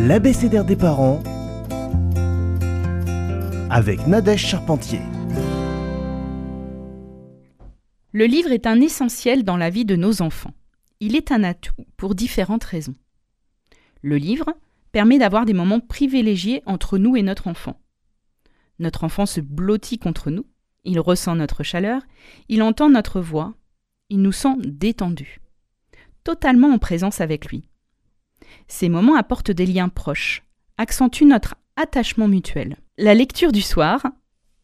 l'abécédaire des parents avec Nadège Charpentier. Le livre est un essentiel dans la vie de nos enfants. Il est un atout pour différentes raisons. Le livre permet d'avoir des moments privilégiés entre nous et notre enfant. Notre enfant se blottit contre nous, il ressent notre chaleur, il entend notre voix, il nous sent détendus, totalement en présence avec lui. Ces moments apportent des liens proches, accentuent notre attachement mutuel. La lecture du soir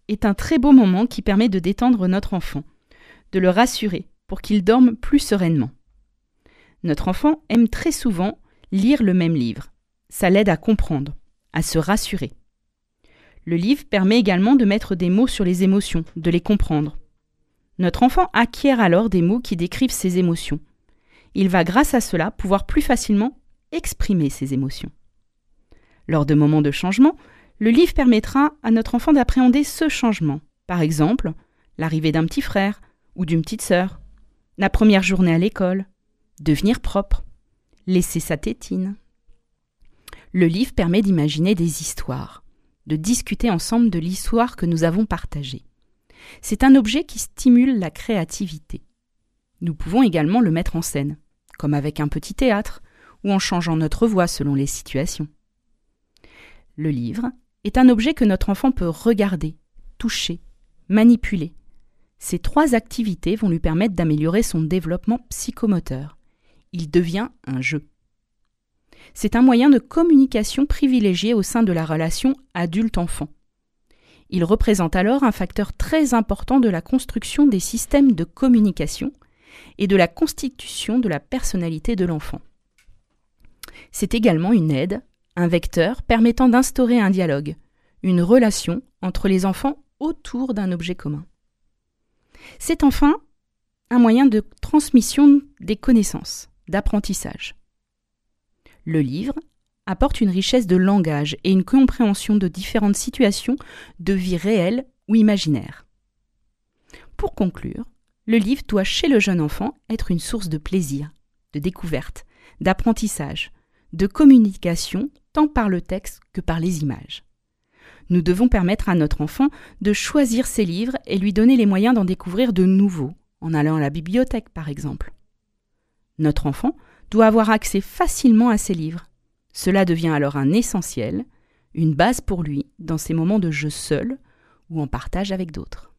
est un très beau moment qui permet de détendre notre enfant, de le rassurer pour qu'il dorme plus sereinement. Notre enfant aime très souvent lire le même livre. Ça l'aide à comprendre, à se rassurer. Le livre permet également de mettre des mots sur les émotions, de les comprendre. Notre enfant acquiert alors des mots qui décrivent ses émotions. Il va grâce à cela pouvoir plus facilement exprimer ses émotions. Lors de moments de changement, le livre permettra à notre enfant d'appréhender ce changement. Par exemple, l'arrivée d'un petit frère ou d'une petite sœur, la première journée à l'école, devenir propre, laisser sa tétine. Le livre permet d'imaginer des histoires, de discuter ensemble de l'histoire que nous avons partagée. C'est un objet qui stimule la créativité. Nous pouvons également le mettre en scène, comme avec un petit théâtre, ou en changeant notre voix selon les situations. Le livre est un objet que notre enfant peut regarder, toucher, manipuler. Ces trois activités vont lui permettre d'améliorer son développement psychomoteur. Il devient un jeu. C'est un moyen de communication privilégié au sein de la relation adulte-enfant. Il représente alors un facteur très important de la construction des systèmes de communication et de la constitution de la personnalité de l'enfant. C'est également une aide un vecteur permettant d'instaurer un dialogue, une relation entre les enfants autour d'un objet commun. C'est enfin un moyen de transmission des connaissances, d'apprentissage. Le livre apporte une richesse de langage et une compréhension de différentes situations de vie réelle ou imaginaire. Pour conclure, le livre doit chez le jeune enfant être une source de plaisir, de découverte, d'apprentissage, de communication tant par le texte que par les images. Nous devons permettre à notre enfant de choisir ses livres et lui donner les moyens d'en découvrir de nouveaux, en allant à la bibliothèque par exemple. Notre enfant doit avoir accès facilement à ses livres. Cela devient alors un essentiel, une base pour lui dans ses moments de jeu seul ou en partage avec d'autres.